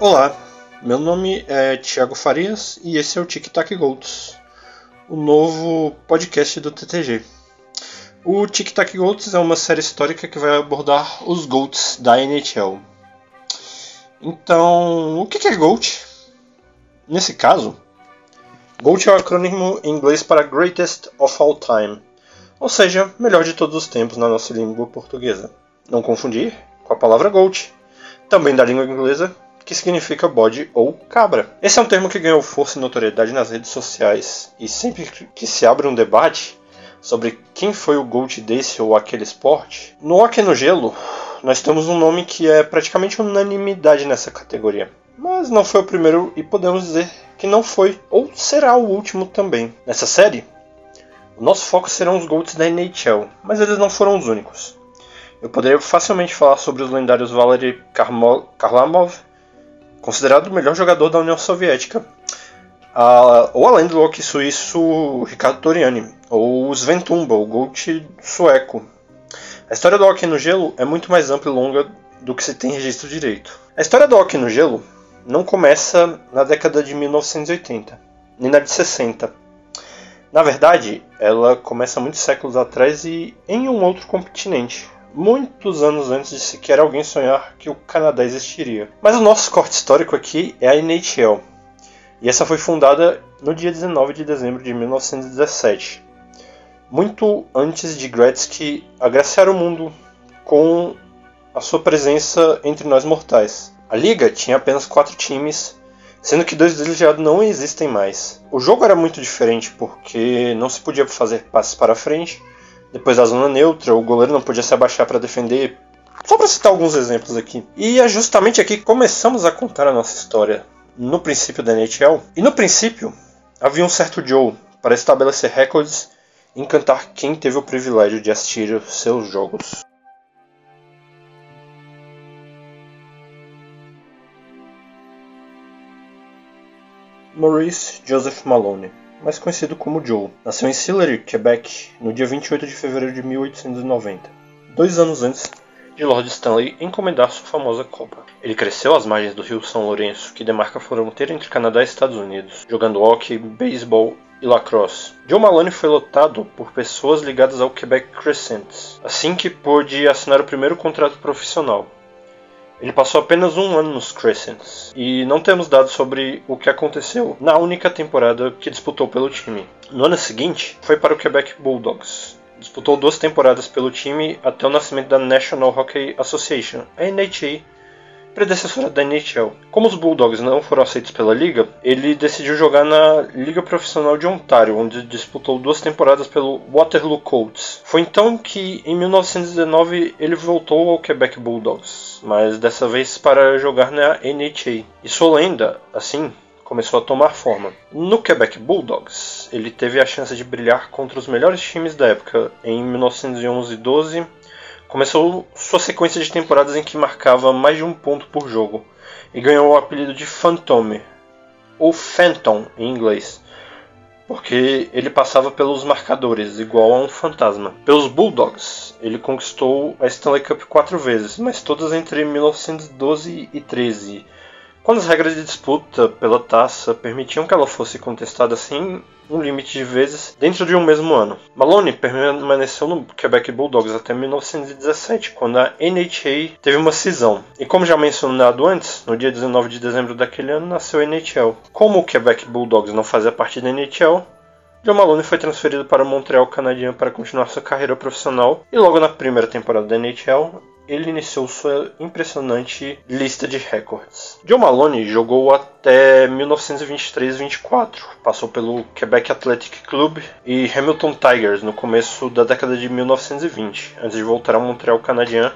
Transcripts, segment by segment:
Olá, meu nome é Thiago Farias e esse é o Tic Tac Golds, o novo podcast do TTG. O Tic Tac Golds é uma série histórica que vai abordar os Golds da NHL. Então, o que é Gold? Nesse caso, Gold é o um acrônimo em inglês para Greatest of All Time, ou seja, melhor de todos os tempos na nossa língua portuguesa. Não confundir com a palavra Gold, também da língua inglesa, que significa bode ou cabra. Esse é um termo que ganhou força e notoriedade nas redes sociais, e sempre que se abre um debate sobre quem foi o GOAT desse ou aquele esporte, no hockey no gelo, nós temos um nome que é praticamente unanimidade nessa categoria. Mas não foi o primeiro e podemos dizer que não foi ou será o último também. Nessa série, o nosso foco serão os GOATs da NHL, mas eles não foram os únicos. Eu poderia facilmente falar sobre os lendários Valery Karlamov, considerado o melhor jogador da União Soviética. Ou além do hockey suíço Ricardo Toriani, ou Sven Tumba, o Gold sueco. A história do hockey no gelo é muito mais ampla e longa do que se tem registro direito. A história do hockey no gelo não começa na década de 1980, nem na de 60. Na verdade, ela começa muitos séculos atrás e em um outro continente, muitos anos antes de sequer alguém sonhar que o Canadá existiria. Mas o nosso corte histórico aqui é a NHL, e essa foi fundada no dia 19 de dezembro de 1917, muito antes de Gretzky agraciar o mundo com a sua presença entre nós mortais. A liga tinha apenas quatro times, sendo que dois deles já não existem mais. O jogo era muito diferente porque não se podia fazer passes para frente depois da zona neutra, o goleiro não podia se abaixar para defender. Só para citar alguns exemplos aqui. E é justamente aqui que começamos a contar a nossa história no princípio da NHL. E no princípio, havia um certo Joe para estabelecer recordes e encantar quem teve o privilégio de assistir seus jogos. Maurice Joseph Maloney mais conhecido como Joe. Nasceu em Sillery, Quebec, no dia 28 de fevereiro de 1890, dois anos antes de Lord Stanley encomendar sua famosa Copa. Ele cresceu às margens do rio São Lourenço, que demarca a fronteira entre Canadá e Estados Unidos, jogando hockey, beisebol e lacrosse. Joe Maloney foi lotado por pessoas ligadas ao Quebec Crescent, assim que pôde assinar o primeiro contrato profissional. Ele passou apenas um ano nos Crescents e não temos dados sobre o que aconteceu na única temporada que disputou pelo time. No ano seguinte, foi para o Quebec Bulldogs. Disputou duas temporadas pelo time até o nascimento da National Hockey Association, a NHA, predecessora da NHL. Como os Bulldogs não foram aceitos pela liga, ele decidiu jogar na Liga Profissional de Ontário, onde disputou duas temporadas pelo Waterloo Colts. Foi então que, em 1919, ele voltou ao Quebec Bulldogs, mas dessa vez para jogar na NHL. E sua lenda, assim, começou a tomar forma. No Quebec Bulldogs, ele teve a chance de brilhar contra os melhores times da época em 1911 e 12 Começou sua sequência de temporadas em que marcava mais de um ponto por jogo e ganhou o apelido de Phantom, ou Phantom em inglês, porque ele passava pelos marcadores, igual a um fantasma. Pelos Bulldogs, ele conquistou a Stanley Cup quatro vezes, mas todas entre 1912 e 13 quando as regras de disputa pela taça permitiam que ela fosse contestada sem um limite de vezes dentro de um mesmo ano. Maloney permaneceu no Quebec Bulldogs até 1917, quando a NHA teve uma cisão. E como já mencionado antes, no dia 19 de dezembro daquele ano nasceu a NHL. Como o Quebec Bulldogs não fazia parte da NHL, John Maloney foi transferido para o Montreal Canadien para continuar sua carreira profissional e logo na primeira temporada da NHL ele iniciou sua impressionante lista de recordes. John Maloney jogou até 1923-24, passou pelo Quebec Athletic Club e Hamilton Tigers no começo da década de 1920, antes de voltar ao Montreal Canadien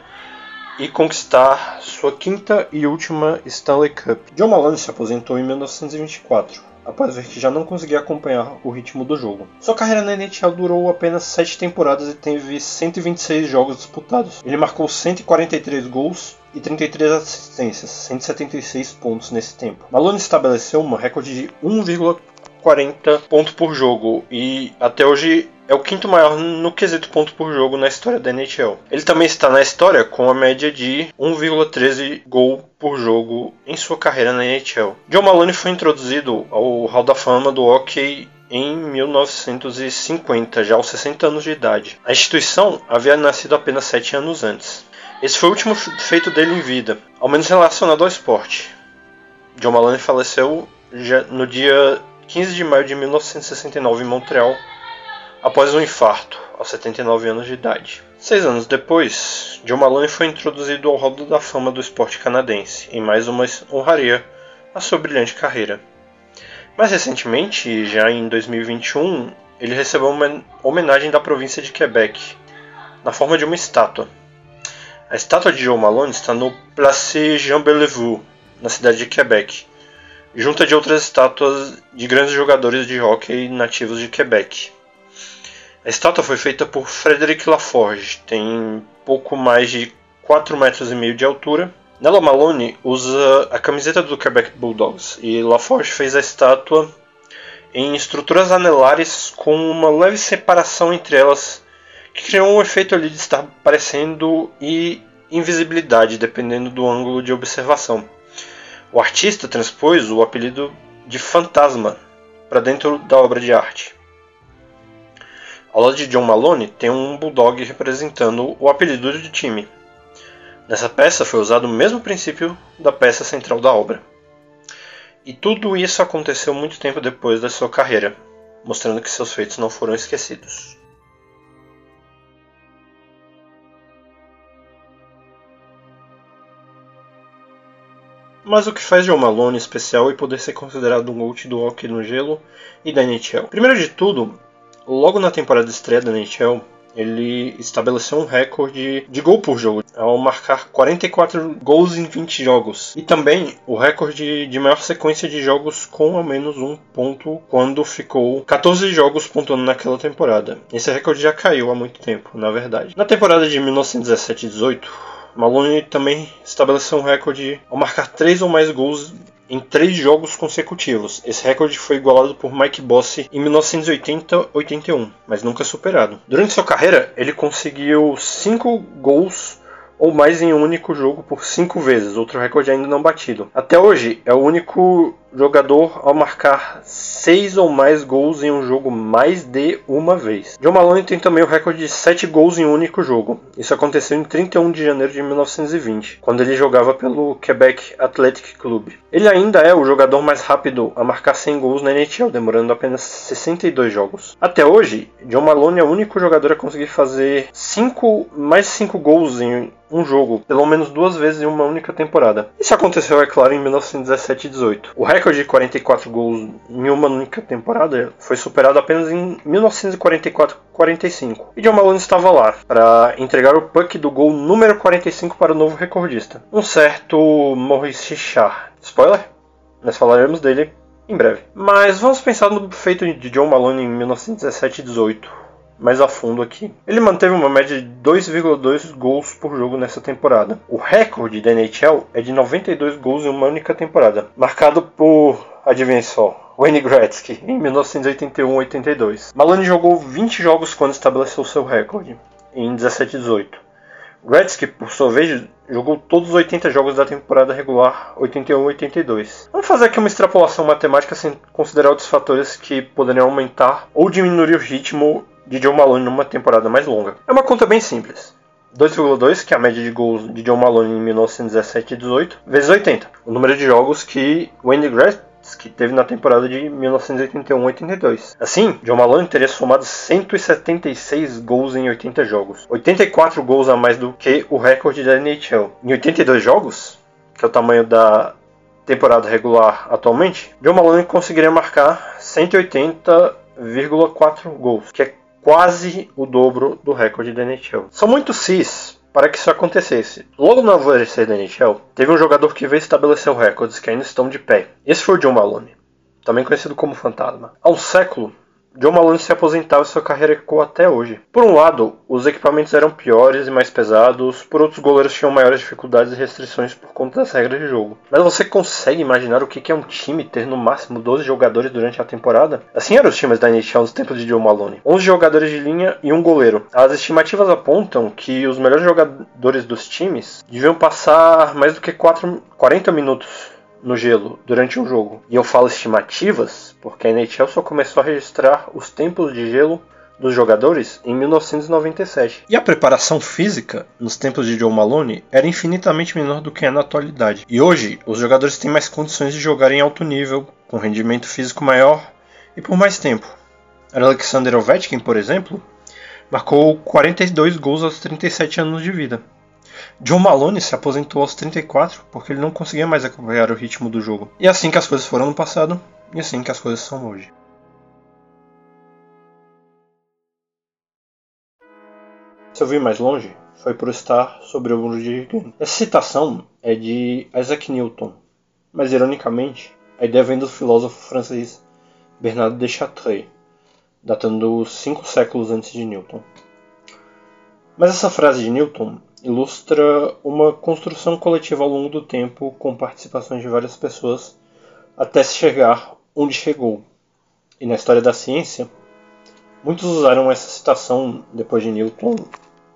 e conquistar sua quinta e última Stanley Cup. John Maloney se aposentou em 1924 após ver que já não conseguia acompanhar o ritmo do jogo. Sua carreira na NHL durou apenas 7 temporadas e teve 126 jogos disputados. Ele marcou 143 gols e 33 assistências, 176 pontos nesse tempo. Malone estabeleceu um recorde de 1,40 pontos por jogo e até hoje é o quinto maior no quesito ponto por jogo na história da NHL. Ele também está na história com a média de 1,13 gol por jogo em sua carreira na NHL. John Maloney foi introduzido ao Hall da Fama do hockey em 1950, já aos 60 anos de idade. A instituição havia nascido apenas 7 anos antes. Esse foi o último feito dele em vida, ao menos relacionado ao esporte. John Maloney faleceu no dia 15 de maio de 1969 em Montreal, após um infarto, aos 79 anos de idade. Seis anos depois, John Maloney foi introduzido ao Hall da Fama do esporte canadense, em mais uma honraria à sua brilhante carreira. Mais recentemente, já em 2021, ele recebeu uma homenagem da província de Quebec, na forma de uma estátua. A estátua de Joe Malone está no Place Jean Bellevue, na cidade de Quebec, junto de outras estátuas de grandes jogadores de hockey nativos de Quebec. A estátua foi feita por Frederic Laforge, tem pouco mais de 4 metros e meio de altura Nella Malone usa a camiseta do Quebec Bulldogs e LaForge fez a estátua em estruturas anelares com uma leve separação entre elas que criou um efeito ali de estar parecendo e invisibilidade dependendo do ângulo de observação. O artista transpôs o apelido de fantasma para dentro da obra de arte. Ao lado de John Malone tem um bulldog representando o apelido de time. Nessa peça foi usado o mesmo princípio da peça central da obra. E tudo isso aconteceu muito tempo depois da sua carreira, mostrando que seus feitos não foram esquecidos. Mas o que faz John Malone especial e poder ser considerado um GOAT do hockey no gelo e da NHL? Primeiro de tudo, logo na temporada de estreia da NHL, ele estabeleceu um recorde de gol por jogo, ao marcar 44 gols em 20 jogos. E também o recorde de maior sequência de jogos com ao menos um ponto, quando ficou 14 jogos pontuando naquela temporada. Esse recorde já caiu há muito tempo, na verdade. Na temporada de 1917-18, Malone também estabeleceu um recorde ao marcar 3 ou mais gols em três jogos consecutivos. Esse recorde foi igualado por Mike Bossy em 1980-81, mas nunca superado. Durante sua carreira, ele conseguiu cinco gols ou mais em um único jogo por cinco vezes, outro recorde ainda não batido. Até hoje, é o único jogador ao marcar seis ou mais gols em um jogo mais de uma vez. John Malone tem também o recorde de sete gols em um único jogo. Isso aconteceu em 31 de janeiro de 1920, quando ele jogava pelo Quebec Athletic Club. Ele ainda é o jogador mais rápido a marcar 100 gols na NHL, demorando apenas 62 jogos. Até hoje, John Malone é o único jogador a conseguir fazer cinco, mais 5 gols em um jogo, pelo menos duas vezes em uma única temporada. Isso aconteceu, é claro, em 1917 e 18. O recorde de 44 gols em uma única temporada foi superado apenas em 1944-45. E John Malone estava lá para entregar o puck do gol número 45 para o novo recordista, um certo Maurice Richard. Spoiler? Nós falaremos dele em breve. Mas vamos pensar no feito de John Malone em 1917 e 18 mais a fundo aqui. Ele manteve uma média de 2,2 gols por jogo nessa temporada. O recorde da NHL é de 92 gols em uma única temporada, marcado por, adivinha só, Wayne Gretzky, em 1981-82. Malone jogou 20 jogos quando estabeleceu seu recorde, em 17-18. Gretzky, por sua vez, jogou todos os 80 jogos da temporada regular 81-82. Vamos fazer aqui uma extrapolação matemática sem considerar outros fatores que poderiam aumentar ou diminuir o ritmo de John Malone numa temporada mais longa. É uma conta bem simples. 2,2, que é a média de gols de John Malone em 1917 e 18, vezes 80, o número de jogos que Wayne Gretzky teve na temporada de 1981-82. Assim, John Malone teria somado 176 gols em 80 jogos, 84 gols a mais do que o recorde da NHL. Em 82 jogos, que é o tamanho da temporada regular atualmente, John Malone conseguiria marcar 180,4 gols, que é quase o dobro do recorde da NHL. São muitos cis para que isso acontecesse. Logo no alvorecer da NHL, teve um jogador que veio estabelecer recordes que ainda estão de pé. Esse foi o John Malone, também conhecido como Fantasma. Há um século, John Malone se aposentava e sua carreira ficou até hoje. Por um lado, os equipamentos eram piores e mais pesados, por outros, goleiros tinham maiores dificuldades e restrições por conta das regras de jogo. Mas você consegue imaginar o que é um time ter no máximo 12 jogadores durante a temporada? Assim eram os times da NHL nos tempos de John Malone: 11 jogadores de linha e um goleiro. As estimativas apontam que os melhores jogadores dos times deviam passar mais do que 4, 40 minutos no gelo durante um jogo. E eu falo estimativas porque a NHL só começou a registrar os tempos de gelo dos jogadores em 1997. E a preparação física nos tempos de Joe Malone era infinitamente menor do que é na atualidade. E hoje, os jogadores têm mais condições de jogar em alto nível, com rendimento físico maior e por mais tempo. Alexander Ovechkin, por exemplo, marcou 42 gols aos 37 anos de vida. John Malone se aposentou aos 34 porque ele não conseguia mais acompanhar o ritmo do jogo. E é assim que as coisas foram no passado, e é assim que as coisas são hoje. Se eu vi mais longe, foi por estar sobre o Rudy Essa citação é de Isaac Newton, mas ironicamente, a ideia vem do filósofo francês Bernard de Chartres, datando cinco séculos antes de Newton. Mas essa frase de Newton ilustra uma construção coletiva ao longo do tempo, com participações de várias pessoas, até se chegar onde chegou. E na história da ciência, muitos usaram essa citação depois de Newton,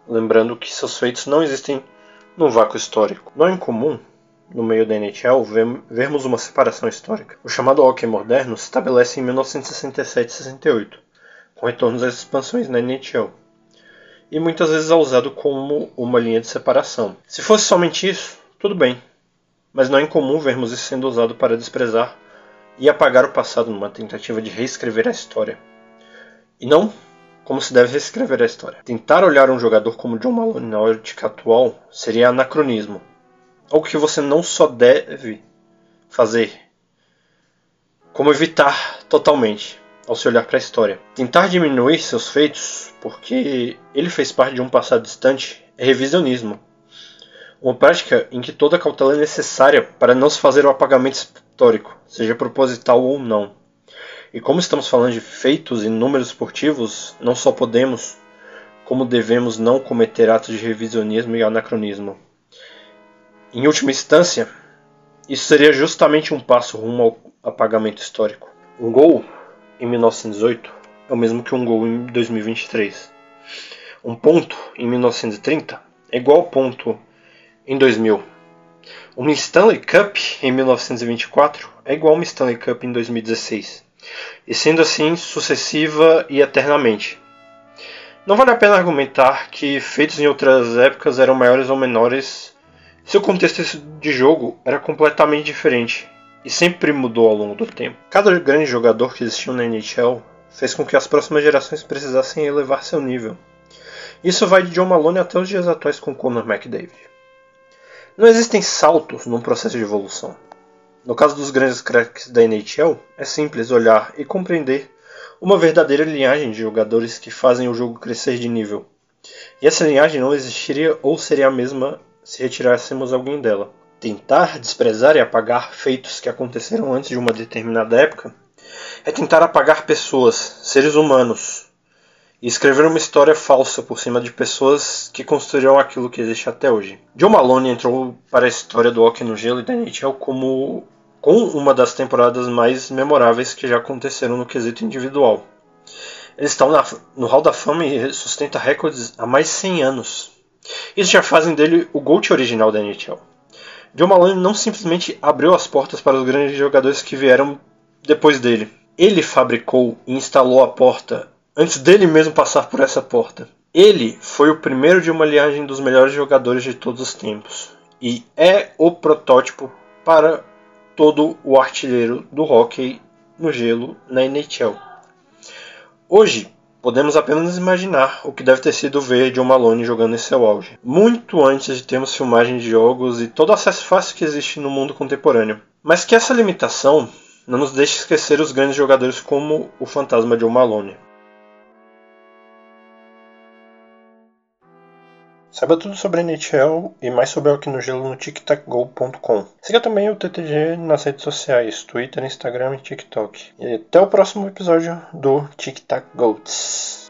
lembrando que seus feitos não existem num vácuo histórico. Não é incomum, no meio da NHL, vermos uma separação histórica. O chamado hockey moderno se estabelece em 1967-68, com retornos às expansões na NHL e muitas vezes é usado como uma linha de separação. Se fosse somente isso, tudo bem, mas não é incomum vermos isso sendo usado para desprezar e apagar o passado numa tentativa de reescrever a história. E não como se deve reescrever a história. Tentar olhar um jogador como John Malone na ótica atual seria anacronismo, algo que você não só deve fazer, como evitar totalmente ao se olhar para a história. Tentar diminuir seus feitos porque ele fez parte de um passado distante é revisionismo. Uma prática em que toda cautela é necessária para não se fazer o apagamento histórico, seja proposital ou não. E como estamos falando de feitos e números esportivos, não só podemos, como devemos não cometer atos de revisionismo e anacronismo. Em última instância, isso seria justamente um passo rumo ao apagamento histórico. Um gol em 1918 é o mesmo que um gol em 2023. Um ponto em 1930 é igual ao ponto em 2000. Uma Stanley Cup em 1924 é igual a uma Stanley Cup em 2016. E sendo assim sucessiva e eternamente. Não vale a pena argumentar que feitos em outras épocas eram maiores ou menores se o contexto de jogo era completamente diferente e sempre mudou ao longo do tempo. Cada grande jogador que existiu na NHL fez com que as próximas gerações precisassem elevar seu nível. Isso vai de John Malone até os dias atuais com Conor McDavid. Não existem saltos num processo de evolução. No caso dos grandes craques da NHL, é simples olhar e compreender uma verdadeira linhagem de jogadores que fazem o jogo crescer de nível. E essa linhagem não existiria ou seria a mesma se retirássemos alguém dela. Tentar desprezar e apagar feitos que aconteceram antes de uma determinada época é tentar apagar pessoas, seres humanos, e escrever uma história falsa por cima de pessoas que construíram aquilo que existe até hoje. John Malone entrou para a história do hockey no gelo e da NHL como com uma das temporadas mais memoráveis que já aconteceram no quesito individual. Eles estão na, no Hall da Fama e sustenta recordes há mais de 100 anos. Isso já fazem dele o GOAT original da NHL. John Malone não simplesmente abriu as portas para os grandes jogadores que vieram depois dele. Ele fabricou e instalou a porta antes dele mesmo passar por essa porta. Ele foi o primeiro de uma linhagem dos melhores jogadores de todos os tempos e é o protótipo para todo o artilheiro do hockey no gelo na NHL. Hoje, Podemos apenas imaginar o que deve ter sido ver John Malone jogando em seu auge, muito antes de termos filmagens de jogos e todo o acesso fácil que existe no mundo contemporâneo. Mas que essa limitação não nos deixe esquecer os grandes jogadores como o fantasma John Malone. Saiba tudo sobre a NHL e mais sobre o no Gelo no tictacgo.com. Siga também o TTG nas redes sociais, Twitter, Instagram e TikTok. E até o próximo episódio do Tic Tac Goats.